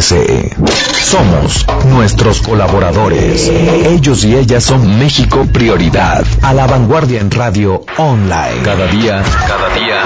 Somos nuestros colaboradores. Ellos y ellas son México Prioridad. A la vanguardia en radio online. Cada día, cada día.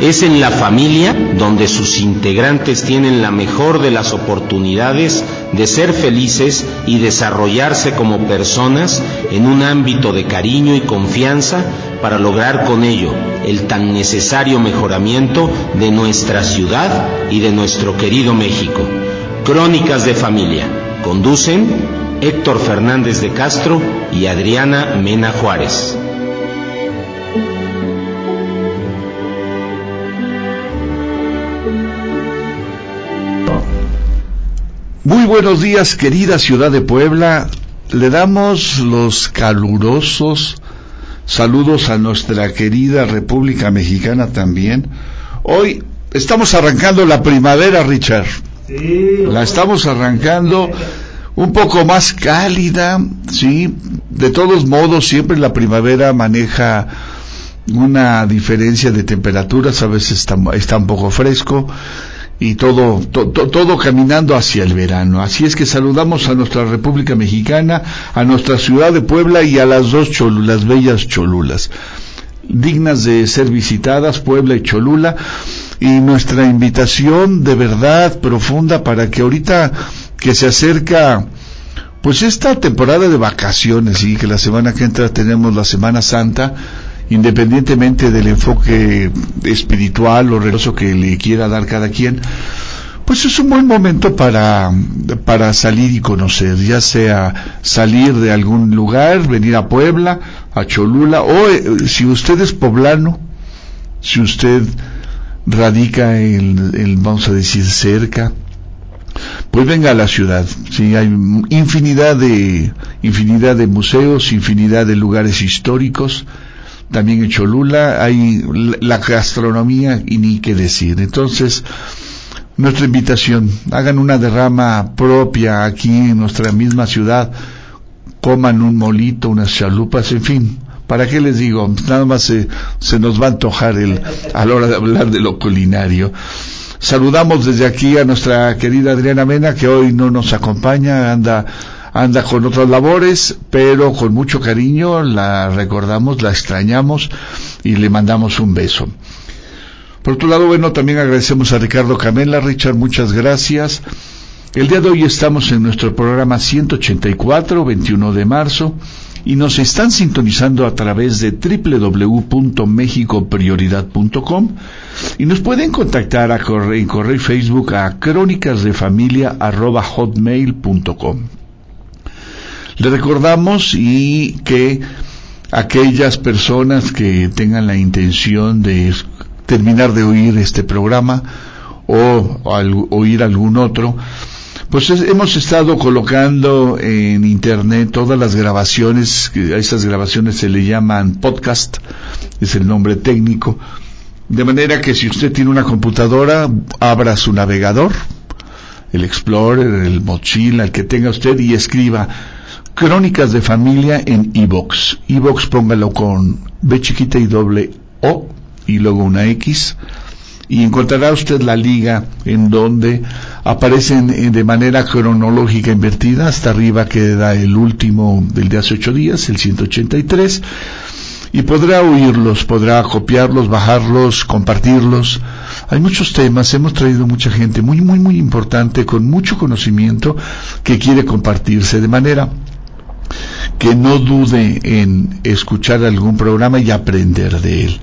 Es en la familia donde sus integrantes tienen la mejor de las oportunidades de ser felices y desarrollarse como personas en un ámbito de cariño y confianza para lograr con ello el tan necesario mejoramiento de nuestra ciudad y de nuestro querido México. Crónicas de Familia. Conducen Héctor Fernández de Castro y Adriana Mena Juárez. Muy buenos días, querida ciudad de Puebla. Le damos los calurosos saludos a nuestra querida República Mexicana también. Hoy estamos arrancando la primavera, Richard. La estamos arrancando un poco más cálida, sí. De todos modos, siempre la primavera maneja una diferencia de temperaturas, a veces está, está un poco fresco y todo, todo caminando hacia el verano. Así es que saludamos a nuestra República Mexicana, a nuestra ciudad de Puebla y a las dos cholulas, bellas cholulas, dignas de ser visitadas, Puebla y Cholula y nuestra invitación de verdad profunda para que ahorita que se acerca pues esta temporada de vacaciones y que la semana que entra tenemos la Semana Santa, independientemente del enfoque espiritual o religioso que le quiera dar cada quien, pues es un buen momento para, para salir y conocer, ya sea salir de algún lugar, venir a Puebla, a Cholula, o eh, si usted es poblano, si usted radica en, vamos a decir, cerca, pues venga a la ciudad. Sí, hay infinidad de, infinidad de museos, infinidad de lugares históricos. También en Cholula hay la gastronomía y ni qué decir. Entonces, nuestra invitación, hagan una derrama propia aquí en nuestra misma ciudad, coman un molito, unas chalupas, en fin, ¿Para qué les digo? Nada más se, se nos va a antojar el, a la hora de hablar de lo culinario. Saludamos desde aquí a nuestra querida Adriana Mena, que hoy no nos acompaña, anda, anda con otras labores, pero con mucho cariño la recordamos, la extrañamos y le mandamos un beso. Por otro lado, bueno, también agradecemos a Ricardo Camela. Richard, muchas gracias. El día de hoy estamos en nuestro programa 184, 21 de marzo y nos están sintonizando a través de www.mexicoprioridad.com y nos pueden contactar a correo, en correo Facebook a crónicasdefamilia@hotmail.com. Le recordamos y que aquellas personas que tengan la intención de terminar de oír este programa o oír algún otro, pues hemos estado colocando en internet todas las grabaciones, a esas grabaciones se le llaman podcast, es el nombre técnico, de manera que si usted tiene una computadora, abra su navegador, el Explorer, el Mochila, el que tenga usted y escriba Crónicas de Familia en Evox. Evox póngalo con B chiquita y doble O y luego una X y encontrará usted la liga en donde aparecen de manera cronológica invertida, hasta arriba queda el último del de hace ocho días, el 183, y podrá oírlos, podrá copiarlos, bajarlos, compartirlos. Hay muchos temas, hemos traído mucha gente muy, muy, muy importante, con mucho conocimiento, que quiere compartirse, de manera que no dude en escuchar algún programa y aprender de él.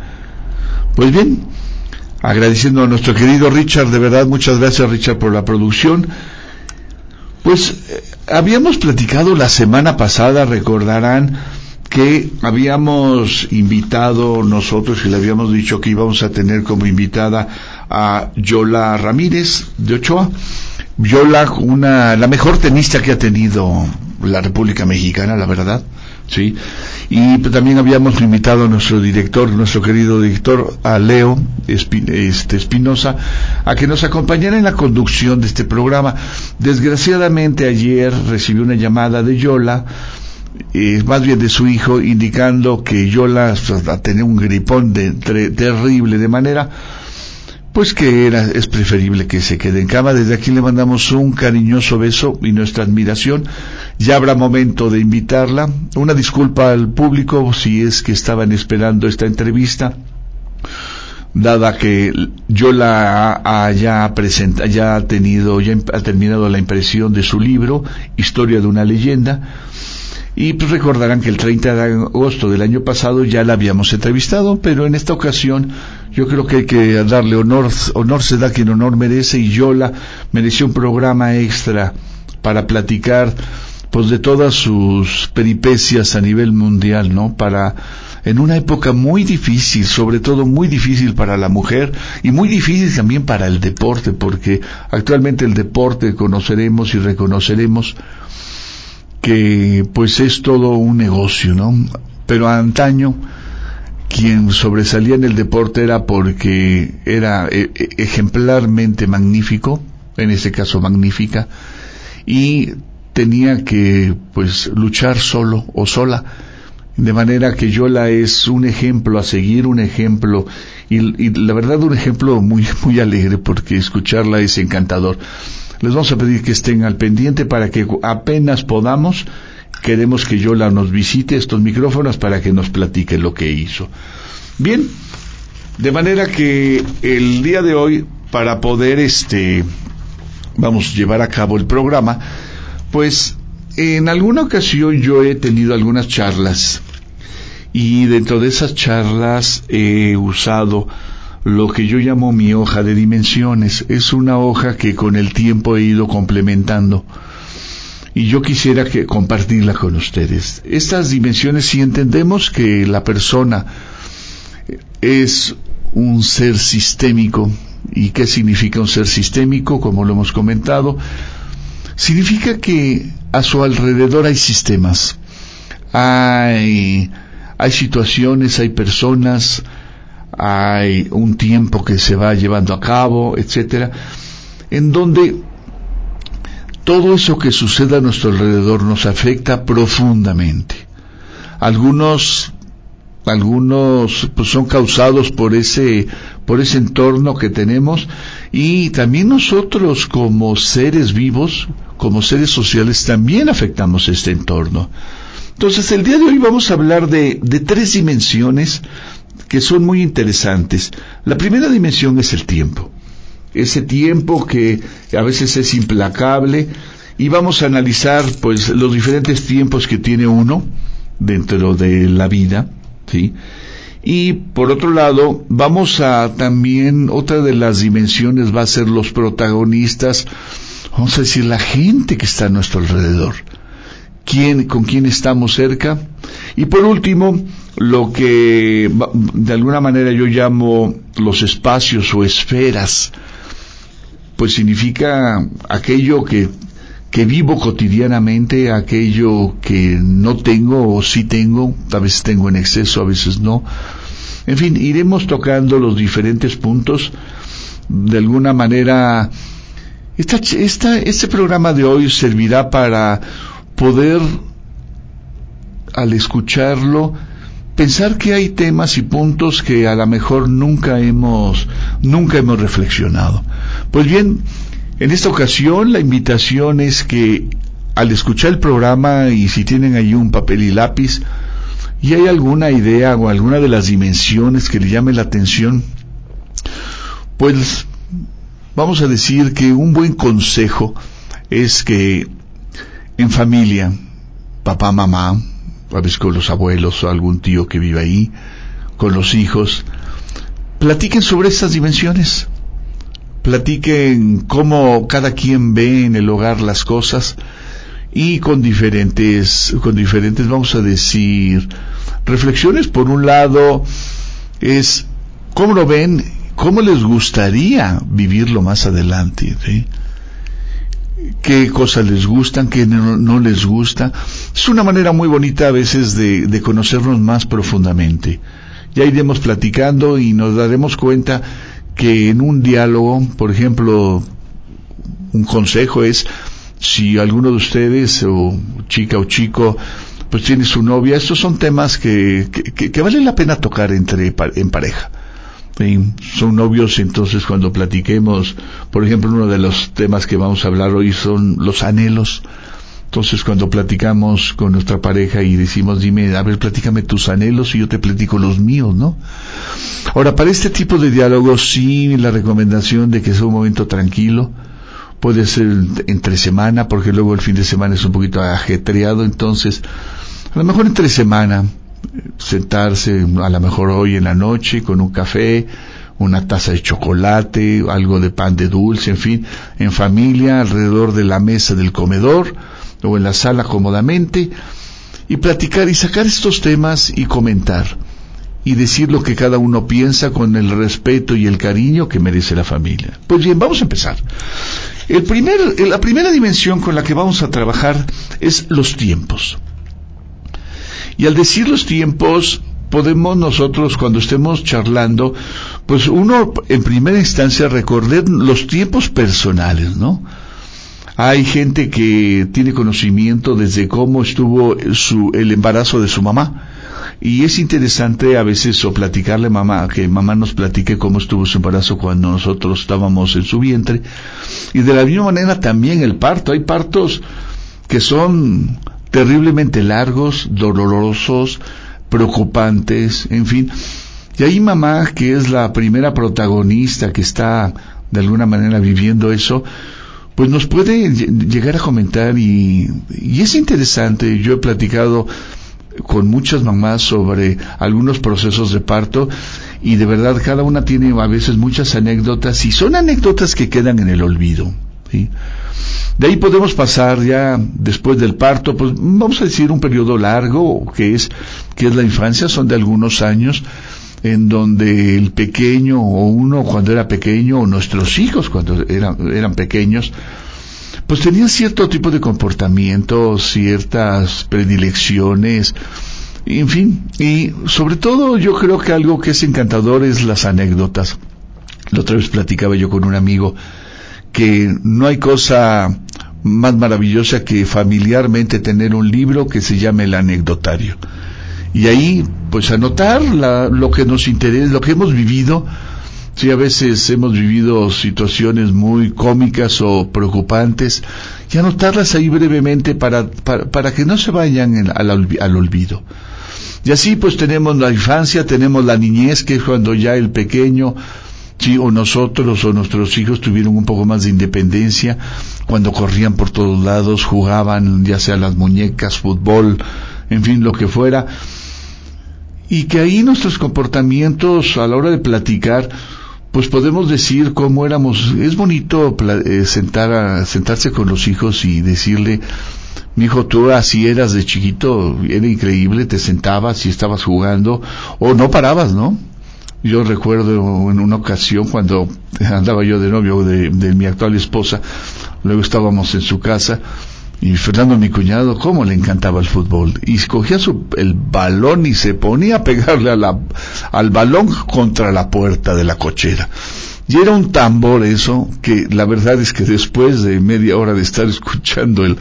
Pues bien, agradeciendo a nuestro querido Richard, de verdad, muchas gracias Richard por la producción. Pues eh, habíamos platicado la semana pasada, recordarán, que habíamos invitado nosotros y le habíamos dicho que íbamos a tener como invitada a Yola Ramírez de Ochoa. Yola, una, la mejor tenista que ha tenido la República Mexicana, la verdad, sí. Y también habíamos invitado a nuestro director, nuestro querido director, a Leo este, Espinosa, a que nos acompañara en la conducción de este programa. Desgraciadamente ayer recibí una llamada de Yola, eh, más bien de su hijo, indicando que Yola tenía un gripón de, terrible, de manera pues que era, es preferible que se quede en cama. Desde aquí le mandamos un cariñoso beso y nuestra admiración. Ya habrá momento de invitarla. Una disculpa al público si es que estaban esperando esta entrevista, dada que yo la haya presenta, ya ha tenido, ya ha terminado la impresión de su libro, Historia de una leyenda y pues recordarán que el 30 de agosto del año pasado ya la habíamos entrevistado, pero en esta ocasión yo creo que hay que darle honor, honor se da quien honor merece y Yola mereció un programa extra para platicar pues de todas sus peripecias a nivel mundial, ¿no? Para en una época muy difícil, sobre todo muy difícil para la mujer y muy difícil también para el deporte, porque actualmente el deporte conoceremos y reconoceremos que pues es todo un negocio, ¿no? Pero antaño quien sobresalía en el deporte era porque era eh, eh, ejemplarmente magnífico, en ese caso magnífica, y tenía que pues luchar solo o sola, de manera que Yola es un ejemplo a seguir, un ejemplo, y, y la verdad un ejemplo muy, muy alegre porque escucharla es encantador. Les vamos a pedir que estén al pendiente para que apenas podamos, queremos que Yola nos visite estos micrófonos para que nos platique lo que hizo. Bien, de manera que el día de hoy, para poder este, vamos, llevar a cabo el programa, pues en alguna ocasión yo he tenido algunas charlas y dentro de esas charlas he usado lo que yo llamo mi hoja de dimensiones. Es una hoja que con el tiempo he ido complementando y yo quisiera que compartirla con ustedes. Estas dimensiones, si entendemos que la persona es un ser sistémico, ¿y qué significa un ser sistémico? Como lo hemos comentado, significa que a su alrededor hay sistemas, hay, hay situaciones, hay personas, hay un tiempo que se va llevando a cabo, etcétera, en donde todo eso que sucede a nuestro alrededor nos afecta profundamente. Algunos algunos pues, son causados por ese por ese entorno que tenemos y también nosotros como seres vivos, como seres sociales también afectamos este entorno. Entonces el día de hoy vamos a hablar de, de tres dimensiones que son muy interesantes. La primera dimensión es el tiempo. Ese tiempo que a veces es implacable y vamos a analizar pues los diferentes tiempos que tiene uno dentro de la vida, ¿sí? Y por otro lado, vamos a también, otra de las dimensiones va a ser los protagonistas, vamos a decir, la gente que está a nuestro alrededor. ¿Quién, con quién estamos cerca? Y por último, lo que de alguna manera yo llamo los espacios o esferas, pues significa aquello que, que vivo cotidianamente, aquello que no tengo o sí tengo, a veces tengo en exceso, a veces no. En fin, iremos tocando los diferentes puntos. De alguna manera, este programa de hoy servirá para poder, al escucharlo, pensar que hay temas y puntos que a lo mejor nunca hemos, nunca hemos reflexionado. Pues bien, en esta ocasión la invitación es que al escuchar el programa y si tienen ahí un papel y lápiz y hay alguna idea o alguna de las dimensiones que le llame la atención, pues vamos a decir que un buen consejo es que en familia, papá, mamá, a veces con los abuelos o algún tío que vive ahí, con los hijos, platiquen sobre estas dimensiones, platiquen cómo cada quien ve en el hogar las cosas y con diferentes, con diferentes, vamos a decir, reflexiones. Por un lado, es cómo lo ven, cómo les gustaría vivirlo más adelante. Qué cosas les gustan, qué no, les gusta. Es una manera muy bonita a veces de, de conocernos más profundamente. Ya iremos platicando y nos daremos cuenta que en un diálogo, por ejemplo, un consejo es si alguno de ustedes, o chica o chico, pues tiene su novia, estos son temas que, que, que vale la pena tocar entre, en pareja. Son novios, entonces cuando platiquemos, por ejemplo, uno de los temas que vamos a hablar hoy son los anhelos. Entonces cuando platicamos con nuestra pareja y decimos, dime, a ver, platícame tus anhelos y yo te platico los míos, ¿no? Ahora, para este tipo de diálogos, sí, la recomendación de que sea un momento tranquilo, puede ser entre semana, porque luego el fin de semana es un poquito ajetreado, entonces, a lo mejor entre semana, sentarse, a lo mejor hoy en la noche, con un café, una taza de chocolate, algo de pan de dulce, en fin, en familia, alrededor de la mesa del comedor, o en la sala cómodamente, y platicar y sacar estos temas y comentar y decir lo que cada uno piensa con el respeto y el cariño que merece la familia. Pues bien, vamos a empezar. El primer, la primera dimensión con la que vamos a trabajar es los tiempos. Y al decir los tiempos, podemos nosotros cuando estemos charlando, pues uno en primera instancia recordar los tiempos personales, ¿no? Hay gente que tiene conocimiento desde cómo estuvo el embarazo de su mamá y es interesante a veces o platicarle mamá, que mamá nos platique cómo estuvo su embarazo cuando nosotros estábamos en su vientre. Y de la misma manera también el parto. Hay partos que son terriblemente largos, dolorosos, preocupantes, en fin. Y ahí mamá, que es la primera protagonista que está de alguna manera viviendo eso, pues nos puede llegar a comentar y, y es interesante. Yo he platicado con muchas mamás sobre algunos procesos de parto y de verdad cada una tiene a veces muchas anécdotas y son anécdotas que quedan en el olvido. De ahí podemos pasar ya después del parto, pues vamos a decir un periodo largo que es que es la infancia, son de algunos años en donde el pequeño o uno cuando era pequeño o nuestros hijos cuando eran, eran pequeños pues tenía cierto tipo de comportamiento, ciertas predilecciones, en fin, y sobre todo yo creo que algo que es encantador es las anécdotas. La otra vez platicaba yo con un amigo que no hay cosa más maravillosa que familiarmente tener un libro que se llame el anecdotario. Y ahí, pues anotar lo que nos interesa, lo que hemos vivido, Sí, a veces hemos vivido situaciones muy cómicas o preocupantes y anotarlas ahí brevemente para, para, que no se vayan al, al, olvido. Y así pues tenemos la infancia, tenemos la niñez, que es cuando ya el pequeño, sí, o nosotros o nuestros hijos tuvieron un poco más de independencia, cuando corrían por todos lados, jugaban ya sea las muñecas, fútbol, en fin, lo que fuera. Y que ahí nuestros comportamientos a la hora de platicar, pues podemos decir cómo éramos. Es bonito eh, sentar a, sentarse con los hijos y decirle, mi hijo, tú así eras de chiquito, era increíble, te sentabas y estabas jugando, o no parabas, ¿no? Yo recuerdo en una ocasión cuando andaba yo de novio de mi actual esposa, luego estábamos en su casa, y Fernando, mi cuñado, cómo le encantaba el fútbol. Y cogía su, el balón y se ponía a pegarle a la, al balón contra la puerta de la cochera. Y era un tambor eso, que la verdad es que después de media hora de estar escuchando el,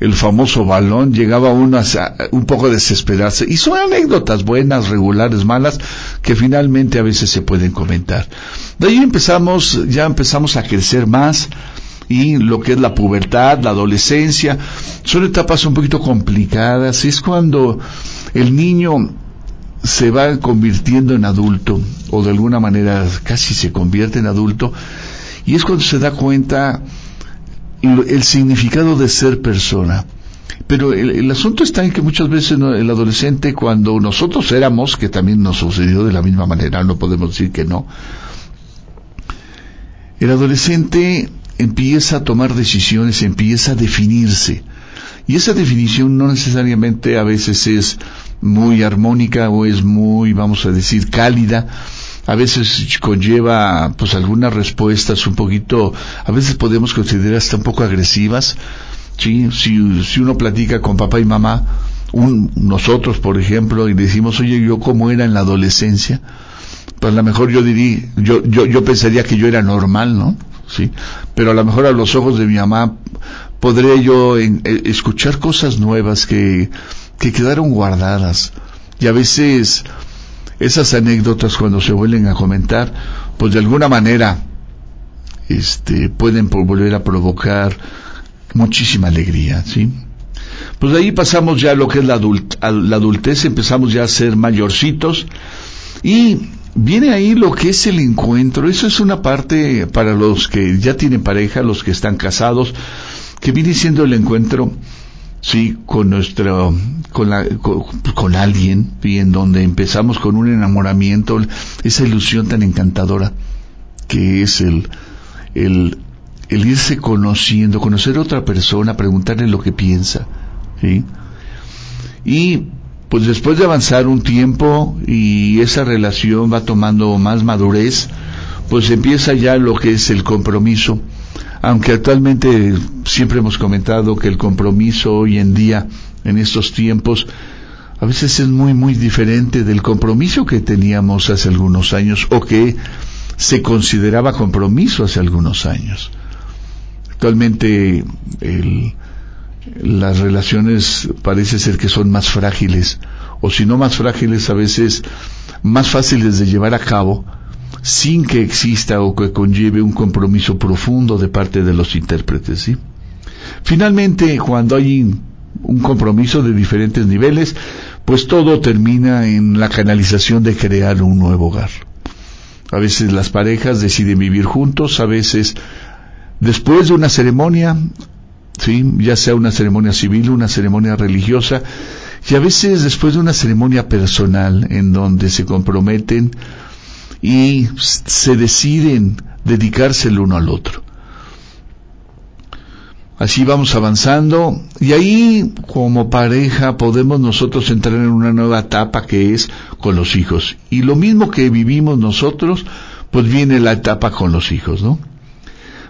el famoso balón, llegaba uno a, un poco a desesperarse. Y son anécdotas buenas, regulares, malas, que finalmente a veces se pueden comentar. De ahí empezamos, ya empezamos a crecer más, y lo que es la pubertad, la adolescencia, son etapas un poquito complicadas. Es cuando el niño se va convirtiendo en adulto, o de alguna manera casi se convierte en adulto, y es cuando se da cuenta el, significado de ser persona. Pero el, asunto está en que muchas veces el adolescente, cuando nosotros éramos, que también nos sucedió de la misma manera, no podemos decir que no, el adolescente empieza a tomar decisiones, empieza a definirse. Y esa definición no necesariamente a veces es muy armónica o es muy, vamos a decir, cálida. A veces conlleva pues algunas respuestas un poquito, a veces podemos considerar hasta un poco agresivas, ¿sí? Si, si uno platica con papá y mamá, un, nosotros por ejemplo, y decimos, oye, yo cómo era en la adolescencia, pues a lo mejor yo diría, yo, yo, yo pensaría que yo era normal, ¿no? Sí, pero a lo mejor a los ojos de mi mamá podré yo en, eh, escuchar cosas nuevas que, que quedaron guardadas. Y a veces esas anécdotas cuando se vuelven a comentar, pues de alguna manera este, pueden volver a provocar muchísima alegría, ¿sí? Pues de ahí pasamos ya a lo que es la, la adultez, empezamos ya a ser mayorcitos y viene ahí lo que es el encuentro. Eso es una parte para los que ya tienen pareja, los que están casados, que viene siendo el encuentro, sí, con nuestro, con, la, con, alguien, y en donde empezamos con un enamoramiento, esa ilusión tan encantadora que es el, el, el irse conociendo, conocer a otra persona, preguntarle lo que piensa, ¿sí? Y pues después de avanzar un tiempo y esa relación va tomando más madurez, pues empieza ya lo que es el compromiso. Aunque actualmente siempre hemos comentado que el compromiso hoy en día, en estos tiempos, a veces es muy, muy diferente del compromiso que teníamos hace algunos años o que se consideraba compromiso hace algunos años. Actualmente las relaciones parece ser que son más frágiles, o si no más frágiles, a veces más fáciles de llevar a cabo, sin que exista o que conlleve un compromiso profundo de parte de los intérpretes. ¿sí? Finalmente, cuando hay un compromiso de diferentes niveles, pues todo termina en la canalización de crear un nuevo hogar. A veces las parejas deciden vivir juntos, a veces después de una ceremonia, ¿sí? ya sea una ceremonia civil, una ceremonia religiosa, y a veces después de una ceremonia personal en donde se comprometen y se deciden dedicarse el uno al otro. Así vamos avanzando y ahí como pareja podemos nosotros entrar en una nueva etapa que es con los hijos. Y lo mismo que vivimos nosotros, pues viene la etapa con los hijos, ¿no?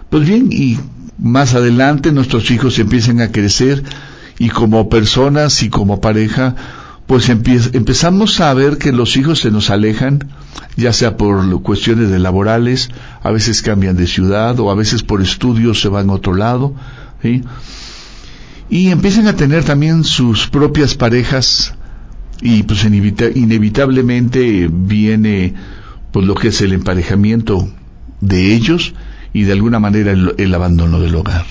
Pues bien, y más adelante nuestros hijos empiecen a crecer y como personas y como pareja, pues empezamos a ver que los hijos se nos alejan, ya sea por cuestiones de laborales, a veces cambian de ciudad o a veces por estudios se van a otro lado, y empiezan a tener también sus propias parejas y pues inevitablemente viene pues lo que es el emparejamiento de ellos y de alguna manera el, abandono del hogar.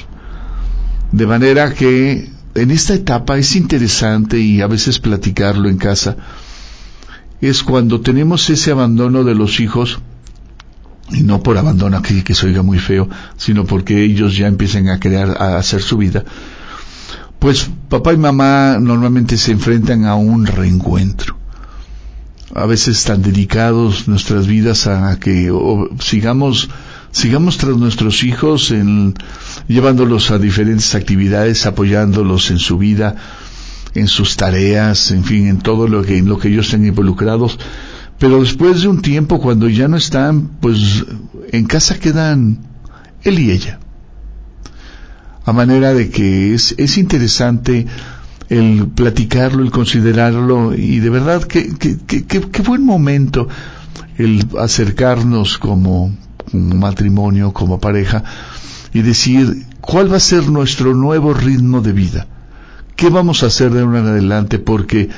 De manera que en esta etapa es interesante y a veces platicarlo en casa, es cuando tenemos ese abandono de los hijos, y no por abandono aquí que se oiga muy feo, sino porque ellos ya empiezan a crear, a hacer su vida, pues papá y mamá normalmente se enfrentan a un reencuentro. A veces tan dedicados nuestras vidas a que sigamos sigamos tras nuestros hijos, en, llevándolos a diferentes actividades, apoyándolos en su vida, en sus tareas, en fin, en todo lo que, en lo que ellos estén involucrados. Pero después de un tiempo, cuando ya no están, pues en casa quedan él y ella. A manera de que es, es interesante el platicarlo, el considerarlo, y de verdad que, que, que, buen momento el acercarnos como matrimonio, como pareja, y decir cuál va a ser nuestro nuevo ritmo de vida. ¿Qué vamos a hacer de ahora en adelante? Porque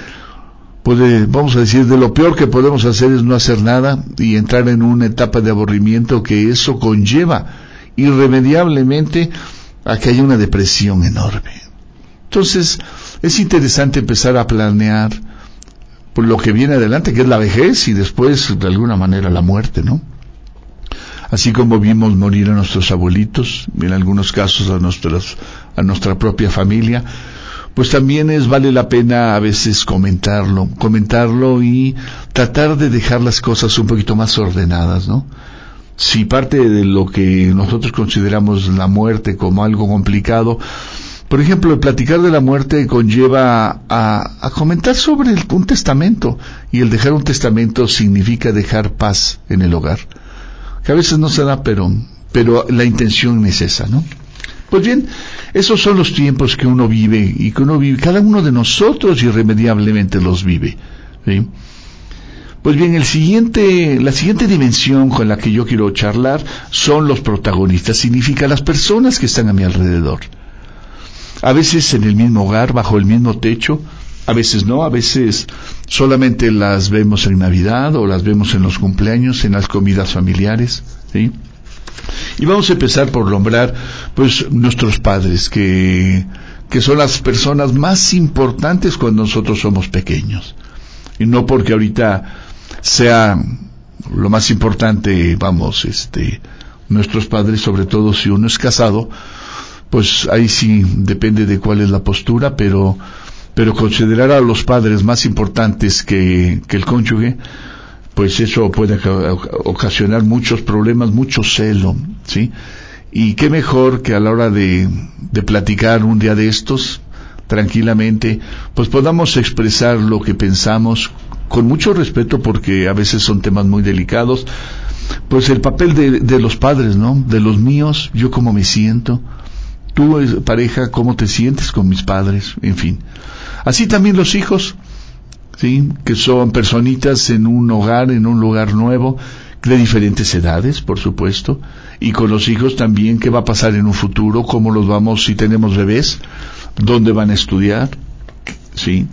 puede, vamos a decir, de lo peor que podemos hacer es no hacer nada y entrar en una etapa de aburrimiento que eso conlleva irremediablemente a que haya una depresión enorme. Entonces, es interesante empezar a planear por lo que viene adelante, que es la vejez y después, de alguna manera, la muerte, ¿no? Así como vimos morir a nuestros abuelitos, en algunos casos a, a nuestra propia familia, pues también es vale la pena a veces comentarlo, comentarlo y tratar de dejar las cosas un poquito más ordenadas, ¿no? Si parte de lo que nosotros consideramos la muerte como algo complicado, Por ejemplo, el platicar de la muerte conlleva a, comentar sobre un testamento y el dejar un testamento significa dejar paz en el hogar. A veces no se da, pero, pero la intención es esa, ¿no? Pues bien, esos son los tiempos que uno vive y que uno vive, cada uno de nosotros irremediablemente los vive. Pues bien, el siguiente, la siguiente dimensión con la que yo quiero charlar son los protagonistas, significa las personas que están a mi alrededor. A veces en el mismo hogar, bajo el mismo techo, a veces no, a veces solamente las vemos en Navidad o las vemos en los cumpleaños, en las comidas familiares. ¿sí? Y vamos a empezar por nombrar, pues, nuestros padres, que, que son las personas más importantes cuando nosotros somos pequeños. Y no porque ahorita sea lo más importante, vamos, este, nuestros padres, sobre todo si uno es casado, pues ahí sí depende de cuál es la postura, pero, pero considerar a los padres más importantes que, que el cónyuge, pues eso puede ocasionar muchos problemas, mucho celo, ¿sí? Y qué mejor que a la hora de, de platicar un día de estos, tranquilamente, pues podamos expresar lo que pensamos con mucho respeto porque a veces son temas muy delicados, pues el papel de, de los padres, ¿no? De los míos, yo cómo me siento, tú eh, pareja, cómo te sientes con mis padres, en fin. Así también los hijos, ¿sí? que son personitas en un hogar, en un lugar nuevo, de diferentes edades, por supuesto, y con los hijos también qué va a pasar en un futuro, cómo los vamos, si tenemos bebés, dónde van a estudiar, ¿sí?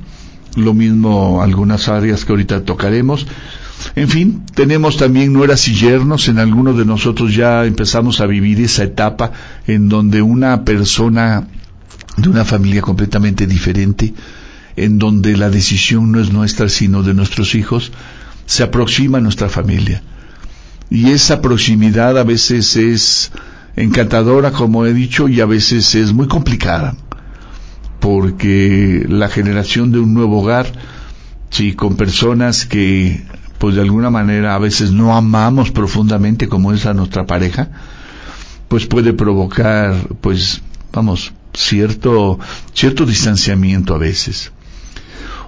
Lo mismo algunas áreas que ahorita tocaremos. En fin, tenemos también nueras y yernos, en algunos de nosotros ya empezamos a vivir esa etapa en donde una persona de una familia completamente diferente, en donde la decisión no es nuestra sino de nuestros hijos, se aproxima a nuestra familia. Y esa proximidad a veces es encantadora, como he dicho, y a veces es muy complicada, porque la generación de un nuevo hogar, sí, con personas que, pues de alguna manera a veces no amamos profundamente como es a nuestra pareja, pues puede provocar, pues, vamos, cierto, cierto distanciamiento a veces.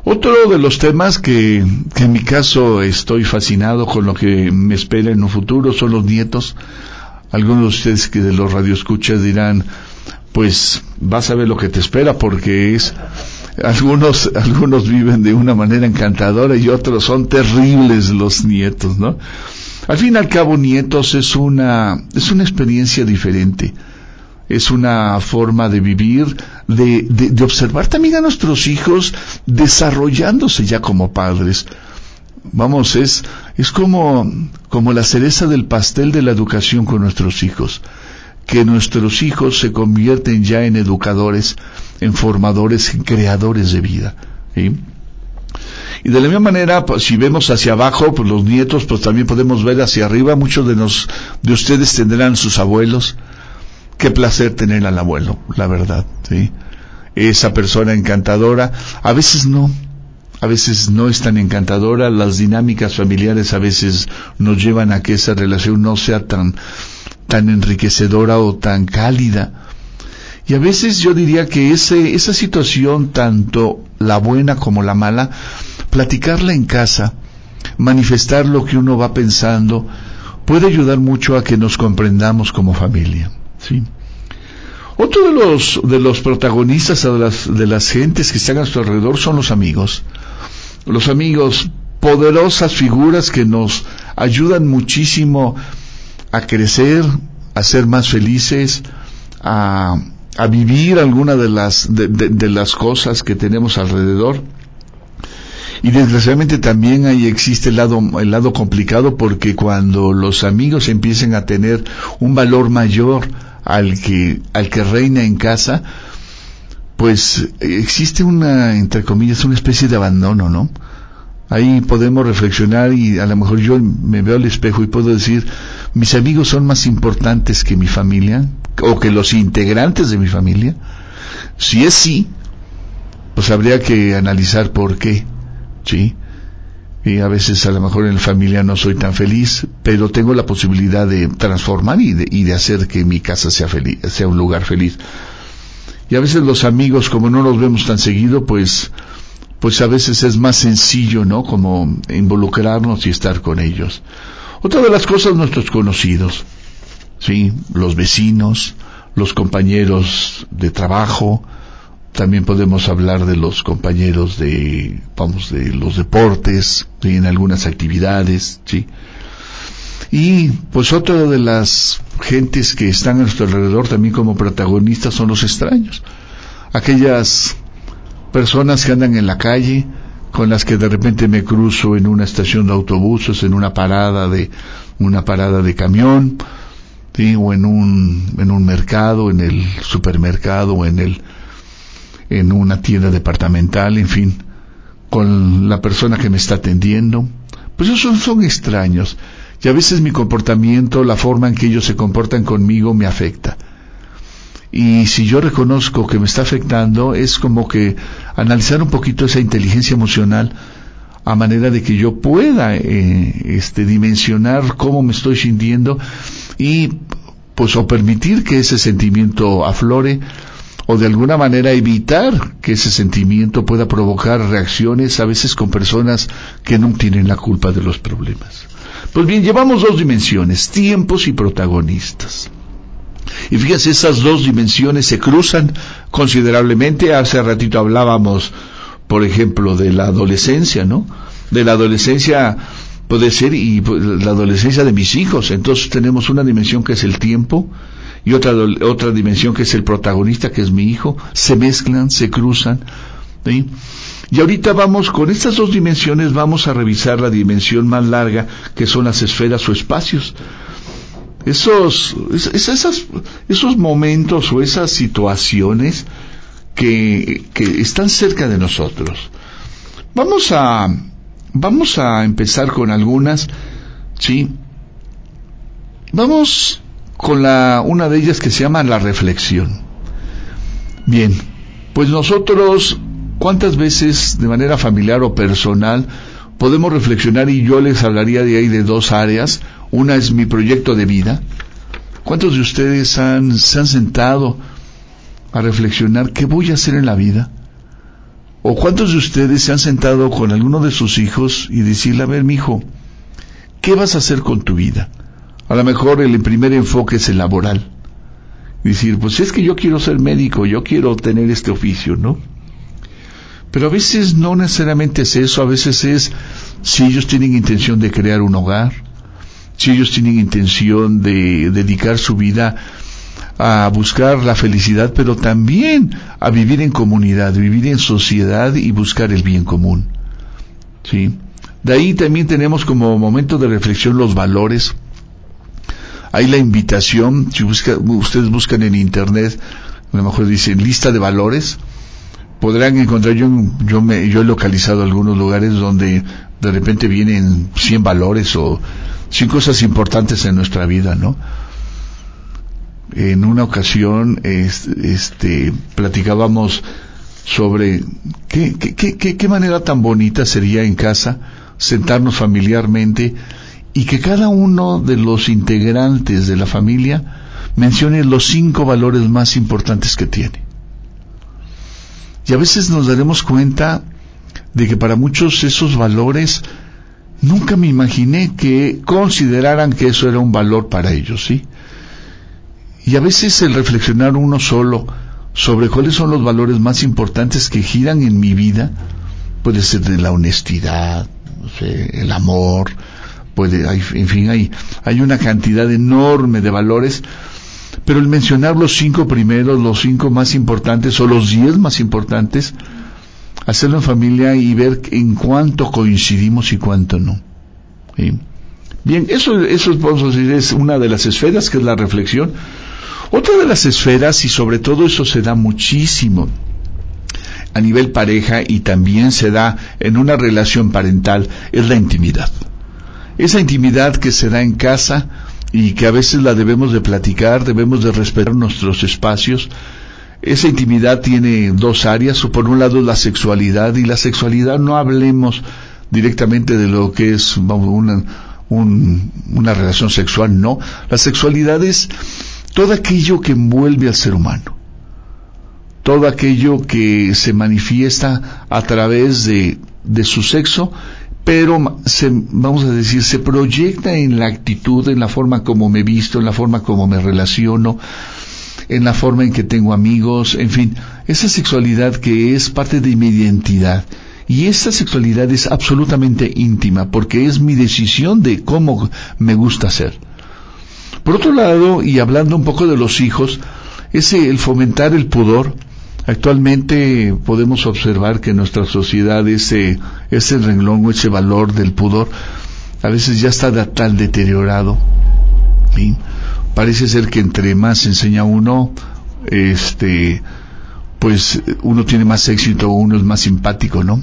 Otro de los temas que, en mi caso estoy fascinado con lo que me espera en un futuro son los nietos. Algunos de ustedes que de los radioescuchas dirán, pues vas a ver lo que te espera porque es algunos algunos viven de una manera encantadora y otros son terribles los nietos, ¿no? Al fin y al cabo nietos es una es una experiencia diferente es una forma de vivir, de, de, observar también a nuestros hijos desarrollándose ya como padres. Vamos, es, es como, como la cereza del pastel de la educación con nuestros hijos, que nuestros hijos se convierten ya en educadores, en formadores, en creadores de vida. Y de la misma manera, pues, si vemos hacia abajo, pues los nietos, pues también podemos ver hacia arriba. Muchos de, nos, de ustedes tendrán sus abuelos, qué placer tener al abuelo, la verdad, ¿sí? Esa persona encantadora, a veces no, a veces no es tan encantadora, las dinámicas familiares a veces nos llevan a que esa relación no sea tan, tan enriquecedora o tan cálida. Y a veces yo diría que ese, esa situación, tanto la buena como la mala, platicarla en casa, manifestar lo que uno va pensando, puede ayudar mucho a que nos comprendamos como familia. ¿Sí? Otro de los, de los protagonistas de las, de las gentes que están a su alrededor son los amigos. Los amigos, poderosas figuras que nos ayudan muchísimo a crecer, a ser más felices, a, a vivir alguna de las, de, de, las cosas que tenemos alrededor. Y desgraciadamente también ahí existe el lado, el lado complicado porque cuando los amigos empiecen a tener un valor mayor al que, al que reina en casa, pues existe una, entre comillas, una especie de abandono, ¿no? Ahí podemos reflexionar y a lo mejor yo me veo al espejo y puedo decir, mis amigos son más importantes que mi familia o que los integrantes de mi familia. Si es sí, pues habría que analizar por qué, ¿sí? A veces a lo mejor en la familia no soy tan feliz, pero tengo la posibilidad de transformar y de, y de hacer que mi casa sea feliz, sea un lugar feliz. Y a veces los amigos, como no los vemos tan seguido, pues, pues a veces es más sencillo, ¿no? Como involucrarnos y estar con ellos. Otra de las cosas, nuestros conocidos, ¿sí? Los vecinos, los compañeros de trabajo, también podemos hablar de los compañeros de, vamos, de los deportes, en algunas actividades, ¿sí? Y pues otra de las gentes que están a nuestro alrededor también como protagonistas son los extraños. Aquellas personas que andan en la calle, con las que de repente me cruzo en una estación de autobuses, en una parada de una parada de camión, o en un en un mercado, en el supermercado o en el en una tienda departamental, en fin, con la persona que me está atendiendo. Pues esos son extraños y a veces mi comportamiento, la forma en que ellos se comportan conmigo me afecta. Y si yo reconozco que me está afectando, es como que analizar un poquito esa inteligencia emocional a manera de que yo pueda eh, este, dimensionar cómo me estoy sintiendo y pues o permitir que ese sentimiento aflore o de alguna manera evitar que ese sentimiento pueda provocar reacciones a veces con personas que no tienen la culpa de los problemas. Pues bien, llevamos dos dimensiones, tiempos y protagonistas. Y fíjense, esas dos dimensiones se cruzan considerablemente. Hace ratito hablábamos, por ejemplo, de la adolescencia, ¿no? De la adolescencia puede ser y pues, la adolescencia de mis hijos. Entonces tenemos una dimensión que es el tiempo y otra, otra dimensión que es el protagonista, que es mi hijo. Se mezclan, se cruzan. ¿sí? Y ahorita vamos, con estas dos dimensiones, vamos a revisar la dimensión más larga, que son las esferas o espacios. Esos, esos momentos o esas situaciones que, que están cerca de nosotros. Vamos a, vamos a empezar con algunas, ¿sí? Vamos con la, una de ellas que se llama la reflexión. Bien, pues nosotros ¿Cuántas veces de manera familiar o personal podemos reflexionar y yo les hablaría de ahí de dos áreas? Una es mi proyecto de vida. ¿Cuántos de ustedes han, se han sentado a reflexionar qué voy a hacer en la vida? ¿O cuántos de ustedes se han sentado con alguno de sus hijos y decirle, a ver, mi hijo, ¿qué vas a hacer con tu vida? A lo mejor el primer enfoque es el laboral. Decir, pues es que yo quiero ser médico, yo quiero tener este oficio, ¿no? Pero a veces no necesariamente es eso, a veces es si ellos tienen intención de crear un hogar, si ellos tienen intención de dedicar su vida a buscar la felicidad, pero también a vivir en comunidad, vivir en sociedad y buscar el bien común. ¿Sí? De ahí también tenemos como momento de reflexión los valores. Hay la invitación, si ustedes buscan en internet, a lo mejor dicen lista de valores, podrán encontrar, yo, yo, me, yo he localizado algunos lugares donde de repente vienen 100 valores o 100 cosas importantes en nuestra vida, ¿no? En una ocasión, este, platicábamos sobre qué, qué manera tan bonita sería en casa sentarnos familiarmente y que cada uno de los integrantes de la familia mencione los cinco valores más importantes que tiene. Y a veces nos daremos cuenta de que para muchos esos valores nunca me imaginé que consideraran que eso era un valor para ellos, ¿sí? Y a veces el reflexionar uno solo sobre cuáles son los valores más importantes que giran en mi vida, puede ser de la honestidad, el amor, puede, en fin, hay, hay una cantidad enorme de valores pero el mencionar los cinco primeros, los cinco más importantes o los diez más importantes, hacerlo en familia y ver en cuánto coincidimos y cuánto no. Bien, eso, eso decir, es una de las esferas que es la reflexión. Otra de las esferas, y sobre todo eso se da muchísimo a nivel pareja y también se da en una relación parental, es la intimidad. Esa intimidad que se da en casa, y que a veces la debemos de platicar, debemos de respetar nuestros espacios. Esa intimidad tiene dos áreas, por un lado la sexualidad y la sexualidad no hablemos directamente de lo que es una, una relación sexual, no. La sexualidad es todo aquello que envuelve al ser humano. todo aquello que se manifiesta a través de, de su sexo, pero se, vamos a decir, se proyecta en la actitud, en la forma como me visto, en la forma como me relaciono, en la forma en que tengo amigos, en fin, esa sexualidad que es parte de mi identidad. Y esa sexualidad es absolutamente íntima, porque es mi decisión de cómo me gusta ser. Por otro lado, y hablando un poco de los hijos, es el fomentar el pudor. Actualmente podemos observar que en nuestra sociedad ese, ese renglón o ese valor del pudor a veces ya está tan deteriorado. Parece ser que entre más enseña uno, este, pues uno tiene más éxito, uno es más simpático, ¿no?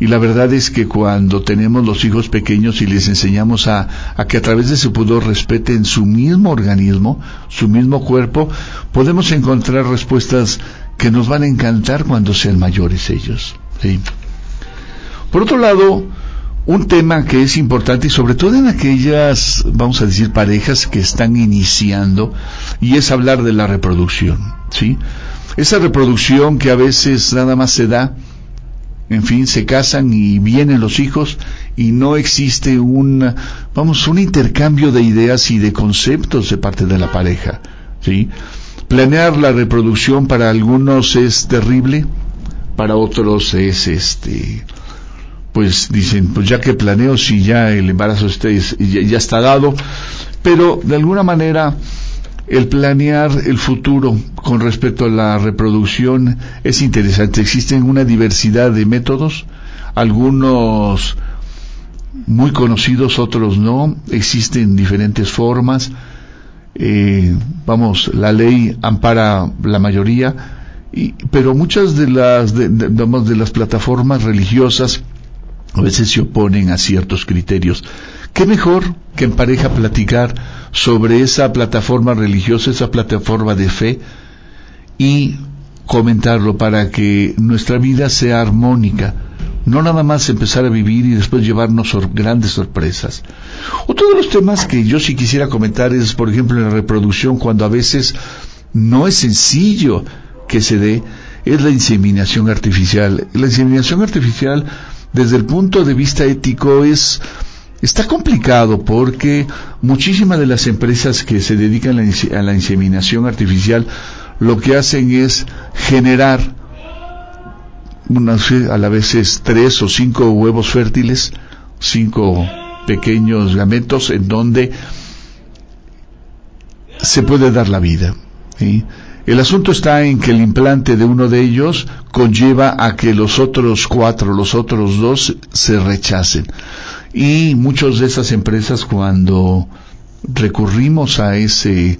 Y la verdad es que cuando tenemos los hijos pequeños y les enseñamos a, que a través de ese pudor respeten su mismo organismo, su mismo cuerpo, podemos encontrar respuestas que nos van a encantar cuando sean mayores ellos. Por otro lado, un tema que es importante y sobre todo en aquellas, vamos a decir, parejas que están iniciando y es hablar de la reproducción, ¿sí? Esa reproducción que a veces nada más se da en fin, se casan y vienen los hijos y no existe un, vamos, un intercambio de ideas y de conceptos de parte de la pareja, ¿sí? Planear la reproducción para algunos es terrible, para otros es este, pues dicen, pues ya que planeo si ya el embarazo está, ya está dado, pero de alguna manera el planear el futuro con respecto a la reproducción es interesante. Existen una diversidad de métodos, algunos muy conocidos, otros no. Existen diferentes formas. Eh, vamos, la ley ampara la mayoría, y, pero muchas de las, de, de las plataformas religiosas a veces se oponen a ciertos criterios. ¿Qué mejor que en pareja platicar sobre esa plataforma religiosa, esa plataforma de fe y comentarlo para que nuestra vida sea armónica? No nada más empezar a vivir y después llevarnos grandes sorpresas. Otro de los temas que yo sí quisiera comentar es, por ejemplo, la reproducción, cuando a veces no es sencillo que se dé, es la inseminación artificial. La inseminación artificial desde el punto de vista ético es está complicado porque muchísimas de las empresas que se dedican a la inseminación artificial lo que hacen es generar unas, a la vez tres o cinco huevos fértiles, cinco pequeños gametos en donde se puede dar la vida. El asunto está en que el implante de uno de ellos conlleva a que los otros cuatro, los otros dos, se rechacen. Y muchas de esas empresas cuando recurrimos a ese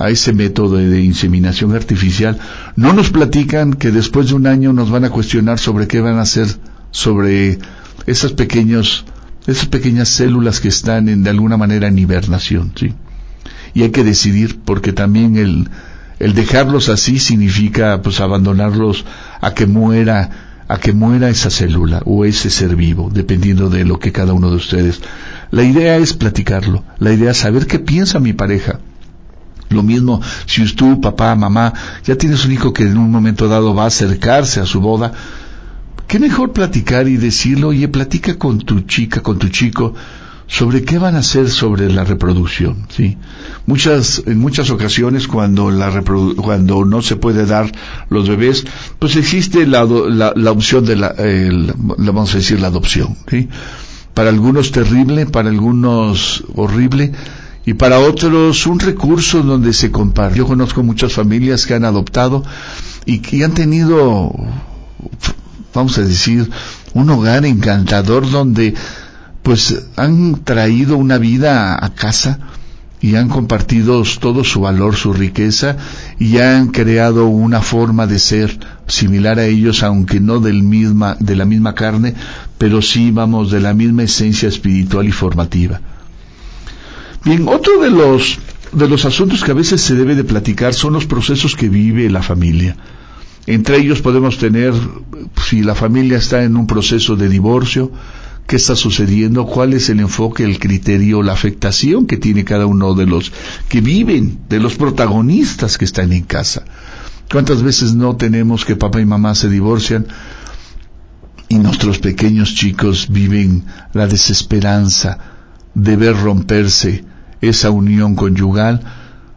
a ese método de inseminación artificial, no nos platican que después de un año nos van a cuestionar sobre qué van a hacer sobre esas pequeños esas pequeñas células que están en, de alguna manera en hibernación, ¿sí? Y hay que decidir porque también el el dejarlos así significa pues abandonarlos a que muera a que muera esa célula o ese ser vivo, dependiendo de lo que cada uno de ustedes. La idea es platicarlo, la idea es saber qué piensa mi pareja. Lo mismo si tú, papá, mamá, ya tienes un hijo que en un momento dado va a acercarse a su boda, qué mejor platicar y decirlo, oye, platica con tu chica, con tu chico, sobre qué van a hacer sobre la reproducción, ¿sí? Muchas, en muchas ocasiones cuando la cuando no se puede dar los bebés, pues existe la, la, opción de la, vamos a decir, la adopción. Para algunos terrible, para algunos horrible, y para otros un recurso donde se comparte. Yo conozco muchas familias que han adoptado y que han tenido, vamos a decir, un hogar encantador donde pues han traído una vida a casa y han compartido todo su valor, su riqueza y han creado una forma de ser similar a ellos, aunque no del misma, de la misma carne, pero sí, vamos, de la misma esencia espiritual y formativa. Bien, otro de los, de los asuntos que a veces se debe de platicar son los procesos que vive la familia. Entre ellos podemos tener, si la familia está en un proceso de divorcio, qué está sucediendo, cuál es el enfoque, el criterio, la afectación que tiene cada uno de los que viven, de los protagonistas que están en casa. ¿Cuántas veces no tenemos que papá y mamá se divorcian y nuestros pequeños chicos viven la desesperanza de ver romperse esa unión conyugal,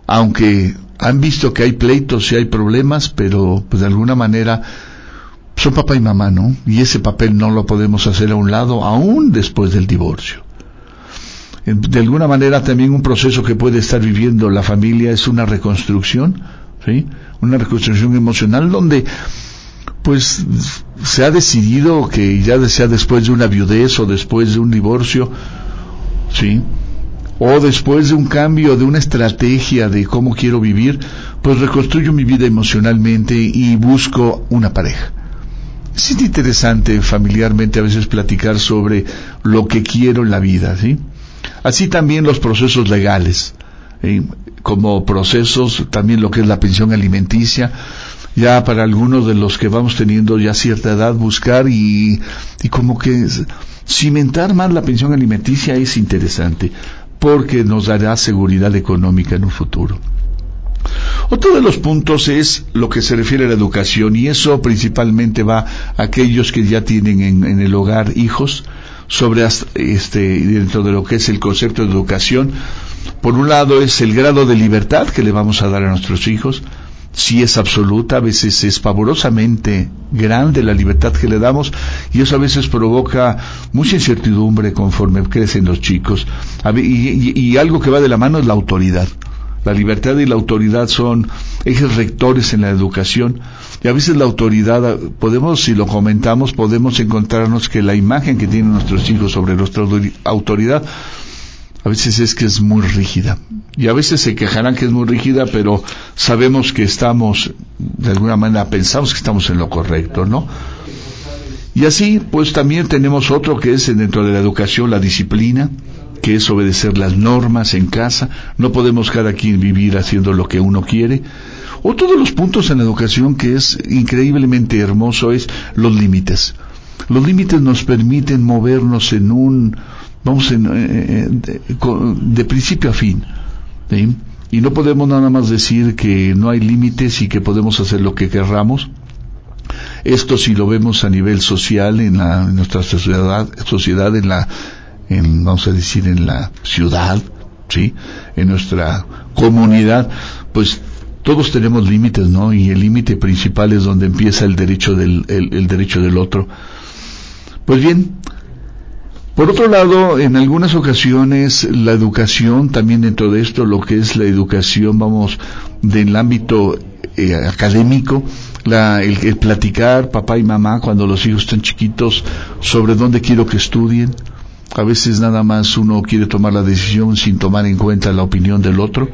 aunque han visto que hay pleitos y hay problemas, pero pues de alguna manera son papá y mamá, ¿no? Y ese papel no lo podemos hacer a un lado, aún después del divorcio. De alguna manera también un proceso que puede estar viviendo la familia es una reconstrucción, ¿sí? Una reconstrucción emocional donde pues se ha decidido que ya sea después de una viudez o después de un divorcio, ¿sí? O después de un cambio de una estrategia de cómo quiero vivir, pues reconstruyo mi vida emocionalmente y busco una pareja. Es interesante familiarmente a veces platicar sobre lo que quiero en la vida, ¿sí? Así también los procesos legales, como procesos, también lo que es la pensión alimenticia, ya para algunos de los que vamos teniendo ya cierta edad, buscar y, y como que cimentar más la pensión alimenticia es interesante, porque nos dará seguridad económica en un futuro. Otro de los puntos es lo que se refiere a la educación y eso principalmente va a aquellos que ya tienen en, el hogar hijos sobre este dentro de lo que es el concepto de educación. Por un lado es el grado de libertad que le vamos a dar a nuestros hijos, si es absoluta, a veces es pavorosamente grande la libertad que le damos y eso a veces provoca mucha incertidumbre conforme crecen los chicos. Y, algo que va de la mano es la autoridad. La libertad y la autoridad son ejes rectores en la educación y a veces la autoridad, podemos, si lo comentamos, podemos encontrarnos que la imagen que tienen nuestros hijos sobre nuestra autoridad a veces es que es muy rígida. Y a veces se quejarán que es muy rígida, pero sabemos que estamos, de alguna manera pensamos que estamos en lo correcto, ¿no? Y así, pues también tenemos otro que es dentro de la educación la disciplina, que es obedecer las normas en casa. No podemos cada quien vivir haciendo lo que uno quiere. Otro de los puntos en la educación que es increíblemente hermoso es los límites. Los límites nos permiten movernos en un vamos en, eh, eh, de, principio a fin. Y no podemos nada más decir que no hay límites y que podemos hacer lo que querramos. Esto si lo vemos a nivel social en, la, nuestra sociedad, sociedad en la, en, vamos a decir, en la ciudad, ¿sí? En nuestra comunidad, pues todos tenemos límites, ¿no? Y el límite principal es donde empieza el derecho del, el derecho del otro. Pues bien, por otro lado, en algunas ocasiones la educación, también dentro de esto, lo que es la educación, vamos, del ámbito eh, académico, la, el, el, platicar papá y mamá cuando los hijos están chiquitos sobre dónde quiero que estudien. A veces nada más uno quiere tomar la decisión sin tomar en cuenta la opinión del otro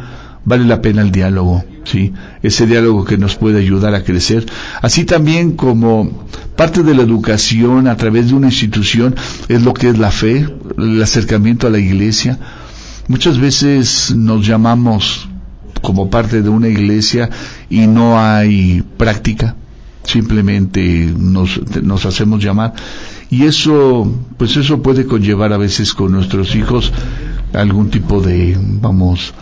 vale la pena el diálogo, ¿sí? Ese diálogo que nos puede ayudar a crecer. Así también como parte de la educación a través de una institución es lo que es la fe, el acercamiento a la iglesia. Muchas veces nos llamamos como parte de una iglesia y no hay práctica, simplemente nos, nos hacemos llamar y eso pues eso puede conllevar a veces con nuestros hijos algún tipo de vamos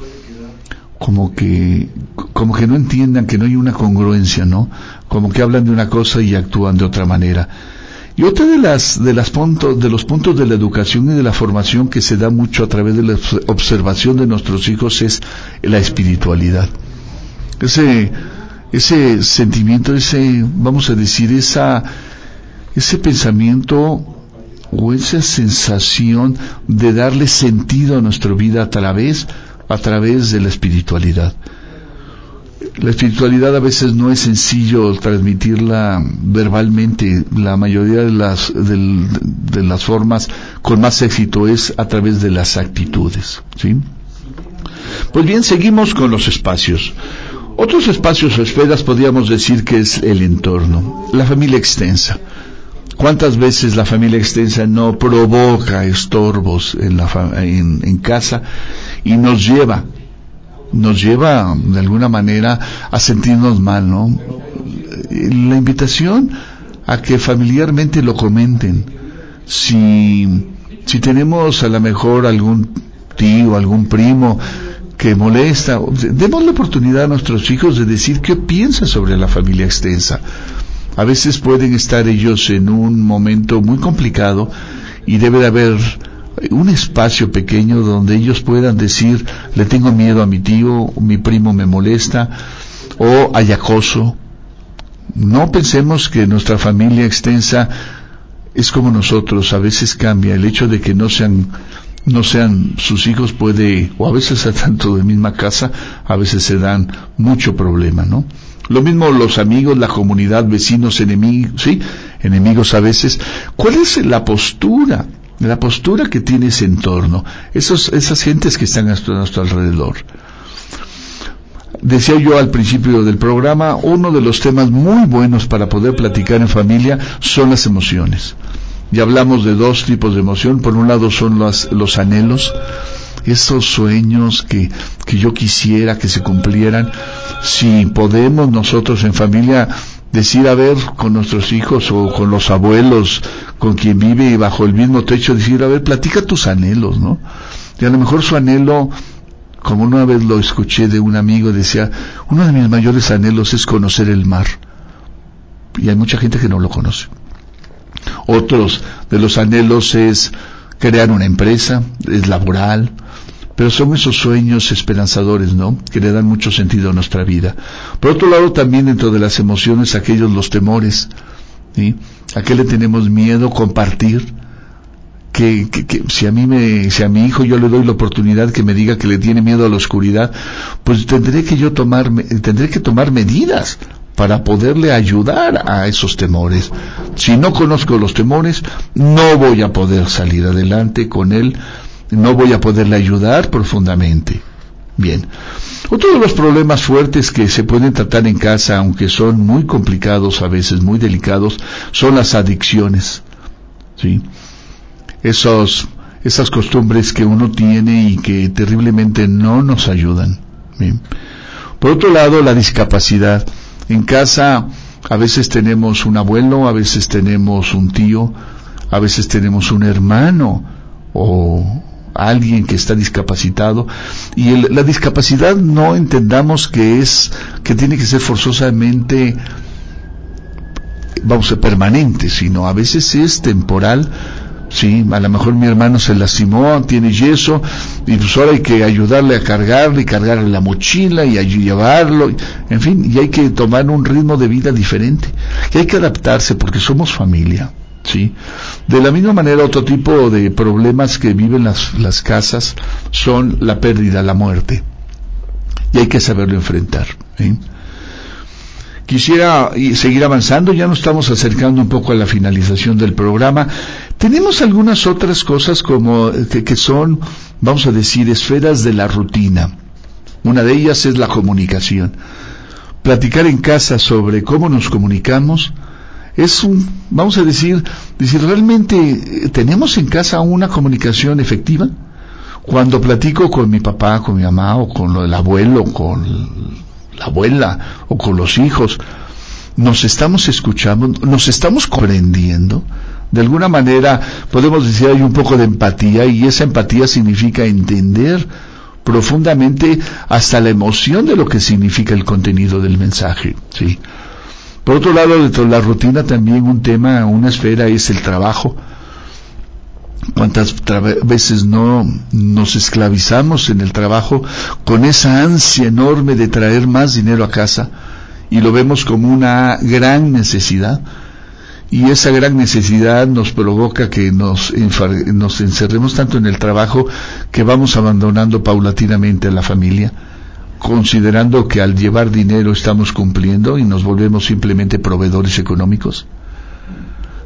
como que como que no entiendan que no hay una congruencia, ¿no? Como que hablan de una cosa y actúan de otra manera. Y otra de las de las puntos de los puntos de la educación y de la formación que se da mucho a través de la observación de nuestros hijos es la espiritualidad. Ese ese sentimiento, ese vamos a decir esa ese pensamiento o esa sensación de darle sentido a nuestra vida a través a través de la espiritualidad. La espiritualidad a veces no es sencillo transmitirla verbalmente. La mayoría de las, de, las formas con más éxito es a través de las actitudes. ¿sí? Pues bien, seguimos con los espacios. Otros espacios o esferas podríamos decir que es el entorno, la familia extensa. ¿Cuántas veces la familia extensa no provoca estorbos en, la en, casa y nos lleva, nos lleva de alguna manera a sentirnos mal, ¿no? La invitación a que familiarmente lo comenten. Si, si tenemos a lo mejor algún tío, algún primo que molesta. Demos la oportunidad a nuestros hijos de decir qué piensan sobre la familia extensa. A veces pueden estar ellos en un momento muy complicado y debe de haber un espacio pequeño donde ellos puedan decir, le tengo miedo a mi tío, mi primo me molesta, o hay acoso. No pensemos que nuestra familia extensa es como nosotros, a veces cambia. El hecho de que no sean no sean sus hijos puede, o a veces a tanto de misma casa, a veces se dan mucho problema, ¿no? Lo mismo los amigos, la comunidad, vecinos, enemigos, ¿sí? Enemigos a veces. ¿Cuál es la postura? La postura que tiene ese entorno, esos, esas gentes que están a nuestro alrededor. Decía yo al principio del programa, uno de los temas muy buenos para poder platicar en familia son las emociones. Ya hablamos de dos tipos de emoción. Por un lado son los, los anhelos, esos sueños que, que yo quisiera que se cumplieran. Si podemos nosotros en familia decir, a ver, con nuestros hijos o con los abuelos, con quien vive bajo el mismo techo, decir, a ver, platica tus anhelos, ¿no? Y a lo mejor su anhelo, como una vez lo escuché de un amigo, decía, uno de mis mayores anhelos es conocer el mar. Y hay mucha gente que no lo conoce. Otros de los anhelos es crear una empresa, es laboral, pero son esos sueños esperanzadores, ¿no? Que le dan mucho sentido a nuestra vida. Por otro lado, también dentro de las emociones, aquellos los temores, ¿sí? ¿A qué le tenemos miedo? Compartir. Que, que, si a mí me, si a mi hijo yo le doy la oportunidad que me diga que le tiene miedo a la oscuridad, pues tendré que yo tomar, tendré que tomar medidas para poderle ayudar a esos temores. Si no conozco los temores, no voy a poder salir adelante con él, no voy a poderle ayudar profundamente. Bien. Otro de los problemas fuertes que se pueden tratar en casa, aunque son muy complicados, a veces muy delicados, son las adicciones. ¿Sí? Esos, esas costumbres que uno tiene y que terriblemente no nos ayudan. Por otro lado, la discapacidad. En casa a veces tenemos un abuelo, a veces tenemos un tío, a veces tenemos un hermano o alguien que está discapacitado y la discapacidad no entendamos que es que tiene que ser forzosamente vamos a permanente, sino a veces es temporal Sí, a lo mejor mi hermano se lastimó, tiene yeso, y pues ahora hay que ayudarle a cargarle y cargarle la mochila y llevarlo, en fin, y hay que tomar un ritmo de vida diferente. Y hay que adaptarse porque somos familia. ¿Sí? De la misma manera, otro tipo de problemas que viven las, las casas son la pérdida, la muerte. Y hay que saberlo enfrentar. Quisiera seguir avanzando, ya nos estamos acercando un poco a la finalización del programa. Tenemos algunas otras cosas como que, que son, vamos a decir, esferas de la rutina. Una de ellas es la comunicación. Platicar en casa sobre cómo nos comunicamos es un, vamos a decir, decir, ¿realmente eh, tenemos en casa una comunicación efectiva? Cuando platico con mi papá, con mi mamá o con el abuelo, con la abuela o con los hijos, nos estamos escuchando, nos estamos comprendiendo. De alguna manera podemos decir hay un poco de empatía y esa empatía significa entender profundamente hasta la emoción de lo que significa el contenido del mensaje. ¿sí? Por otro lado, dentro de la rutina también un tema, una esfera es el trabajo. Cuántas veces no nos esclavizamos en el trabajo con esa ansia enorme de traer más dinero a casa y lo vemos como una gran necesidad. Y esa gran necesidad nos provoca que nos, nos encerremos tanto en el trabajo que vamos abandonando paulatinamente a la familia considerando que al llevar dinero estamos cumpliendo y nos volvemos simplemente proveedores económicos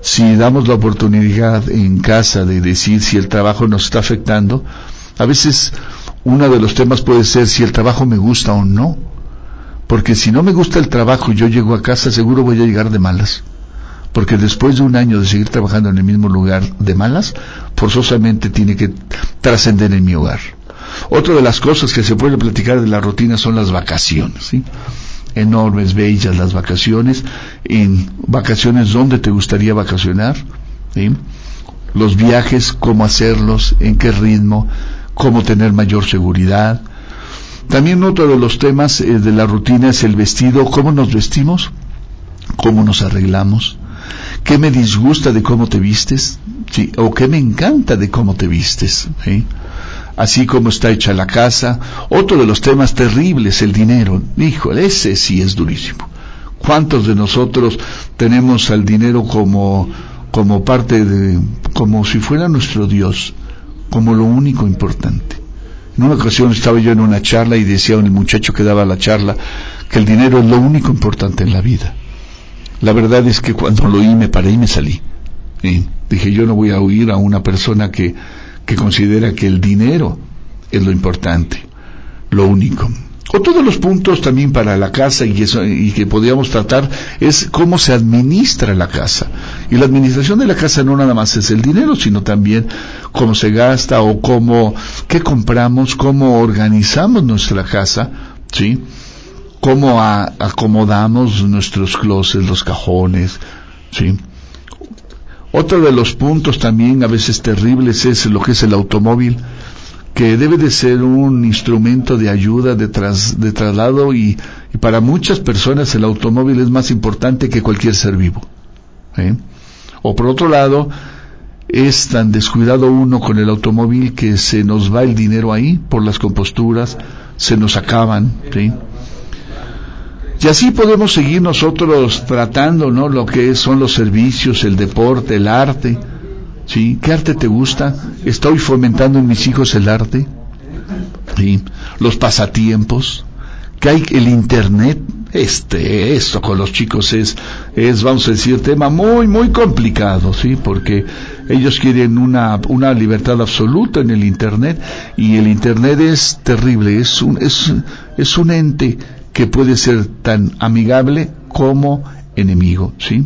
si damos la oportunidad en casa de decir si el trabajo nos está afectando, a veces uno de los temas puede ser si el trabajo me gusta o no. Porque si no me gusta el trabajo y yo llego a casa, seguro voy a llegar de malas. Porque después de un año de seguir trabajando en el mismo lugar de malas, forzosamente tiene que trascender en mi hogar. Otra de las cosas que se puede platicar de la rutina son las vacaciones. ¿sí? enormes, bellas las vacaciones, en vacaciones donde te gustaría vacacionar, los viajes, cómo hacerlos, en qué ritmo, cómo tener mayor seguridad. También otro de los temas eh, de la rutina es el vestido, cómo nos vestimos, cómo nos arreglamos, qué me disgusta de cómo te vistes, ¿sí? o qué me encanta de cómo te vistes. Así como está hecha la casa. Otro de los temas terribles, el dinero. Híjole, ese sí es durísimo. ¿Cuántos de nosotros tenemos al dinero como, como parte de, como si fuera nuestro Dios, como lo único importante? En una ocasión estaba yo en una charla y decía el muchacho que daba la charla que el dinero es lo único importante en la vida. La verdad es que cuando lo oí me paré y me salí. Y dije, yo no voy a oír a una persona que, que considera que el dinero es lo importante, lo único. Otro de los puntos también para la casa y, eso, y que podríamos tratar es cómo se administra la casa. Y la administración de la casa no nada más es el dinero, sino también cómo se gasta o cómo, qué compramos, cómo organizamos nuestra casa, ¿sí? Cómo acomodamos nuestros closets, los cajones, ¿sí? Otro de los puntos también a veces terribles es lo que es el automóvil que debe de ser un instrumento de ayuda, de, de traslado y, para muchas personas el automóvil es más importante que cualquier ser vivo. ¿eh? O por otro lado, es tan descuidado uno con el automóvil que se nos va el dinero ahí por las composturas, se nos acaban. Y así podemos seguir nosotros tratando ¿no? lo que son los servicios, el deporte, el arte, ¿Sí? ¿Qué arte te gusta? ¿Estoy fomentando en mis hijos el arte? ¿Sí? Los pasatiempos. ¿Qué hay el internet? Este, esto con los chicos es, es, vamos a decir, tema muy, muy complicado, ¿sí? Porque ellos quieren una, una libertad absoluta en el internet y el internet es terrible, es un, es, es un ente que puede ser tan amigable como enemigo, ¿sí?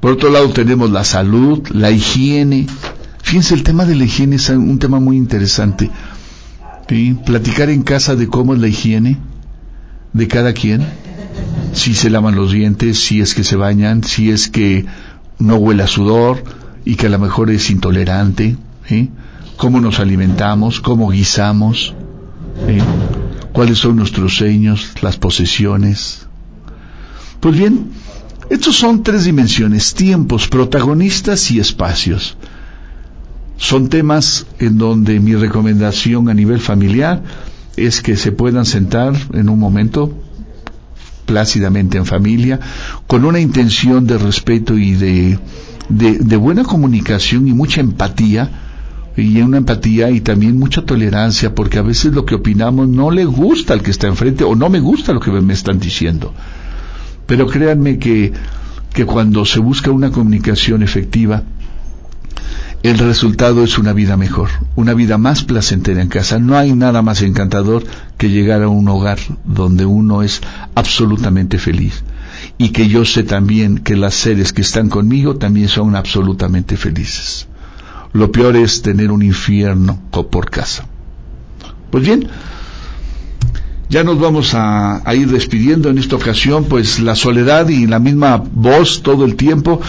Por otro lado tenemos la salud, la higiene. Fíjense, el tema de la higiene es un tema muy interesante. Platicar en casa de cómo es la higiene de cada quien. Si se lavan los dientes, si es que se bañan, si es que no huele a sudor y que a lo mejor es intolerante. Cómo nos alimentamos, cómo guisamos. Cuáles son nuestros sueños, las posesiones. Pues bien, estos son tres dimensiones, tiempos, protagonistas y espacios. Son temas en donde mi recomendación a nivel familiar es que se puedan sentar en un momento plácidamente en familia, con una intención de respeto y de, de, buena comunicación y mucha empatía, y una empatía y también mucha tolerancia, porque a veces lo que opinamos no le gusta al que está enfrente o no me gusta lo que me están diciendo. Pero créanme que, que cuando se busca una comunicación efectiva, el resultado es una vida mejor, una vida más placentera en casa. No hay nada más encantador que llegar a un hogar donde uno es absolutamente feliz y que yo sé también que las seres que están conmigo también son absolutamente felices. Lo peor es tener un infierno por casa. Pues bien, ya nos vamos a, ir despidiendo en esta ocasión, pues la soledad y la misma voz todo el tiempo,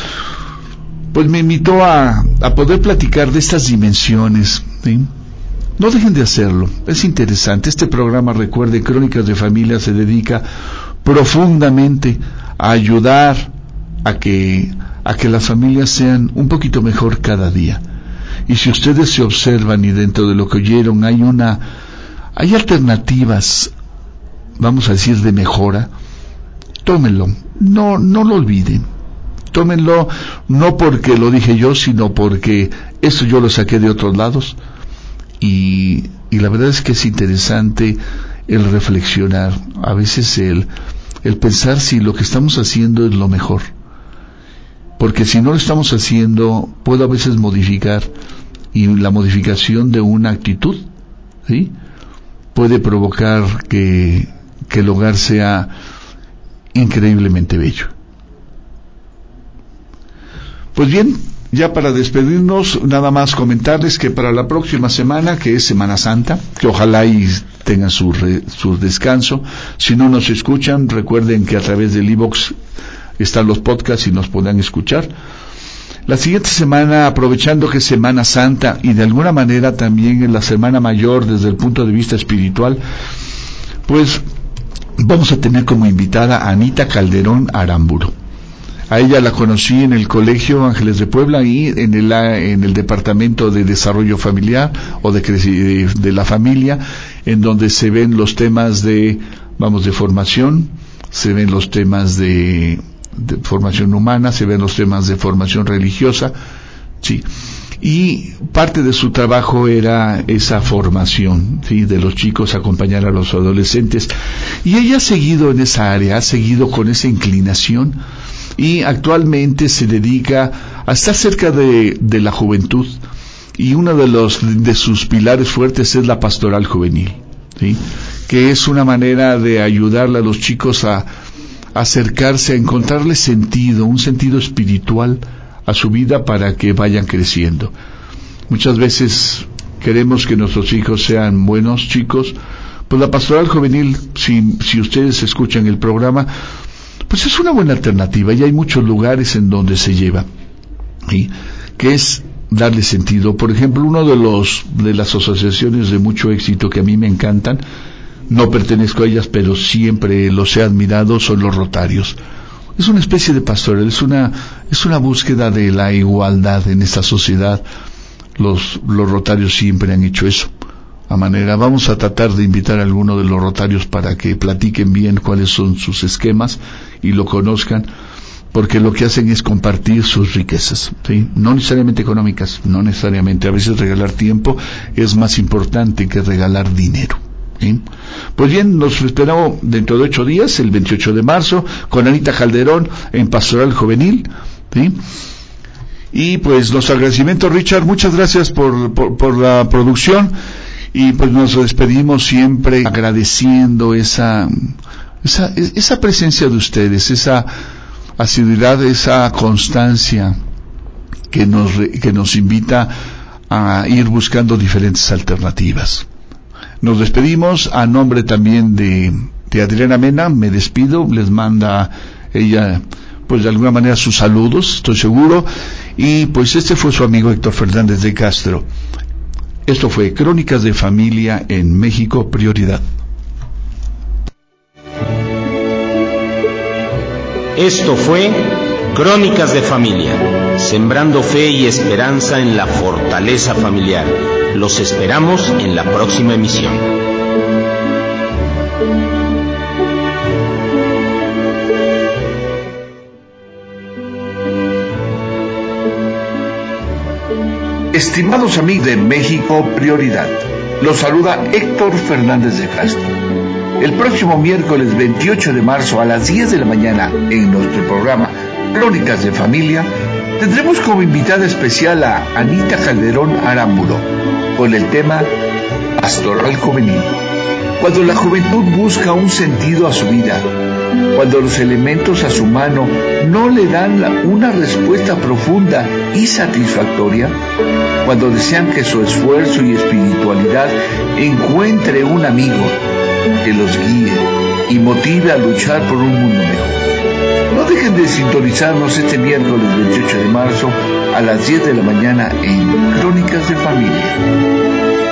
pues me invitó a, poder platicar de estas dimensiones. No dejen de hacerlo, es interesante. Este programa, recuerde, Crónicas de Familia, se dedica profundamente a ayudar a que, a que las familias sean un poquito mejor cada día. Y si ustedes se observan y dentro de lo que oyeron hay una, hay alternativas vamos a decir, de mejora, tómenlo, no, no lo olviden. Tómenlo no porque lo dije yo, sino porque esto yo lo saqué de otros lados. Y, y la verdad es que es interesante el reflexionar, a veces el, el pensar si lo que estamos haciendo es lo mejor. Porque si no lo estamos haciendo, puedo a veces modificar y la modificación de una actitud, ¿sí? Puede provocar que que el hogar sea increíblemente bello. Pues bien, ya para despedirnos, nada más comentarles que para la próxima semana, que es Semana Santa, que ojalá y tengan su, su descanso. Si no nos escuchan, recuerden que a través del iBox están los podcasts y nos podrán escuchar. La siguiente semana, aprovechando que es Semana Santa y de alguna manera también en la Semana Mayor desde el punto de vista espiritual, pues vamos a tener como invitada a Anita Calderón Aramburo. A ella la conocí en el Colegio Ángeles de Puebla y en el, en el Departamento de Desarrollo Familiar o de, de la Familia, en donde se ven los temas de, vamos, de formación, se ven los temas de, de formación humana, se ven los temas de formación religiosa, sí y parte de su trabajo era esa formación ¿sí? de los chicos, acompañar a los adolescentes. Y ella ha seguido en esa área, ha seguido con esa inclinación y actualmente se dedica a estar cerca de, de la juventud y uno de, los, de sus pilares fuertes es la pastoral juvenil, ¿sí? que es una manera de ayudarle a los chicos a acercarse, a encontrarle sentido, un sentido espiritual, a su vida para que vayan creciendo. Muchas veces queremos que nuestros hijos sean buenos chicos, pues la pastoral juvenil, si, si ustedes escuchan el programa, pues es una buena alternativa y hay muchos lugares en donde se lleva, y que es darle sentido. Por ejemplo, uno de los de las asociaciones de mucho éxito que a mí me encantan, no pertenezco a ellas, pero siempre los he admirado, son los Rotarios es una especie de pastoral, es una, es una búsqueda de la igualdad en esta sociedad. Los, los rotarios siempre han hecho eso. A manera, vamos a tratar de invitar a alguno de los rotarios para que platiquen bien cuáles son sus esquemas y lo conozcan, porque lo que hacen es compartir sus riquezas, ¿sí? no necesariamente económicas, no necesariamente. A veces regalar tiempo es más importante que regalar dinero. Pues bien, nos esperamos dentro de ocho días, el 28 de marzo, con Anita Calderón en Pastoral Juvenil. Y pues los agradecimientos, Richard, muchas gracias por, por, la producción y pues nos despedimos siempre agradeciendo esa, esa, esa presencia de ustedes, esa asiduidad, esa constancia que nos, que nos invita a ir buscando diferentes alternativas. Nos despedimos a nombre también de, de Adriana Mena, me despido, les manda ella pues de alguna manera sus saludos, estoy seguro, y pues este fue su amigo Héctor Fernández de Castro. Esto fue Crónicas de Familia en México Prioridad. Esto fue Crónicas de Familia, sembrando fe y esperanza en la fortaleza familiar los esperamos en la próxima emisión. Estimados amigos de México Prioridad, los saluda Héctor Fernández de Castro. El próximo miércoles 28 de marzo a las 10 de la mañana en nuestro programa Crónicas de Familia, tendremos como invitada especial a Anita Calderón Aramburo con el tema Pastoral Juvenil. Cuando la juventud busca un sentido a su vida, cuando los elementos a su mano no le dan una respuesta profunda y satisfactoria, cuando desean que su esfuerzo y espiritualidad encuentre un amigo que los guíe y motive a luchar por un mundo mejor. Dejen de sintonizarnos este miércoles 28 de marzo a las 10 de la mañana en Crónicas de Familia.